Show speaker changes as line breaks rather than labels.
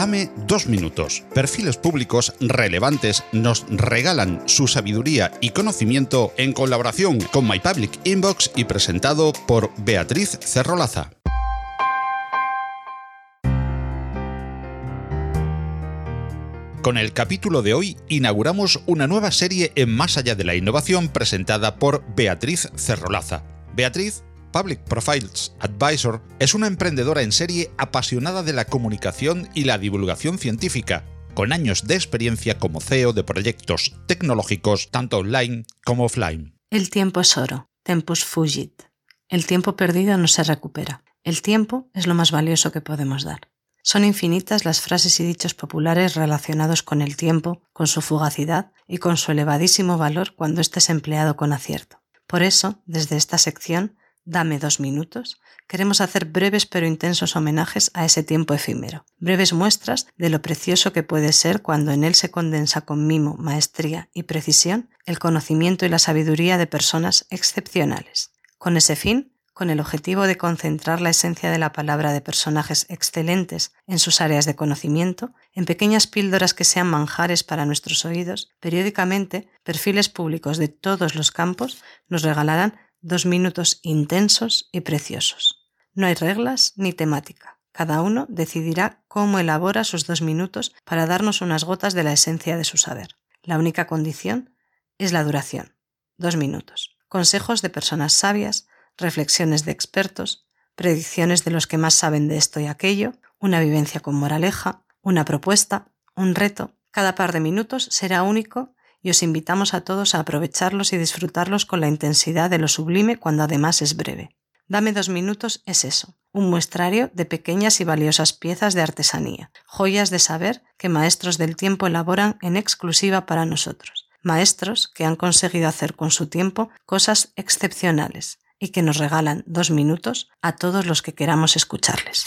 Dame dos minutos. Perfiles públicos relevantes nos regalan su sabiduría y conocimiento en colaboración con My Public Inbox y presentado por Beatriz Cerrolaza. Con el capítulo de hoy inauguramos una nueva serie en Más allá de la innovación presentada por Beatriz Cerrolaza. Beatriz, Public Profiles Advisor, es una emprendedora en serie apasionada de la comunicación y la divulgación científica, con años de experiencia como CEO de proyectos tecnológicos tanto online como offline.
El tiempo es oro, tempus fugit. El tiempo perdido no se recupera. El tiempo es lo más valioso que podemos dar. Son infinitas las frases y dichos populares relacionados con el tiempo, con su fugacidad y con su elevadísimo valor cuando éste es empleado con acierto. Por eso, desde esta sección, Dame dos minutos, queremos hacer breves pero intensos homenajes a ese tiempo efímero, breves muestras de lo precioso que puede ser cuando en él se condensa con mimo, maestría y precisión el conocimiento y la sabiduría de personas excepcionales. Con ese fin, con el objetivo de concentrar la esencia de la palabra de personajes excelentes en sus áreas de conocimiento, en pequeñas píldoras que sean manjares para nuestros oídos, periódicamente perfiles públicos de todos los campos nos regalarán dos minutos intensos y preciosos. No hay reglas ni temática. Cada uno decidirá cómo elabora sus dos minutos para darnos unas gotas de la esencia de su saber. La única condición es la duración. Dos minutos. Consejos de personas sabias reflexiones de expertos, predicciones de los que más saben de esto y aquello, una vivencia con moraleja, una propuesta, un reto. Cada par de minutos será único y os invitamos a todos a aprovecharlos y disfrutarlos con la intensidad de lo sublime cuando además es breve. Dame dos minutos es eso, un muestrario de pequeñas y valiosas piezas de artesanía, joyas de saber que maestros del tiempo elaboran en exclusiva para nosotros, maestros que han conseguido hacer con su tiempo cosas excepcionales, y que nos regalan dos minutos a todos los que queramos escucharles.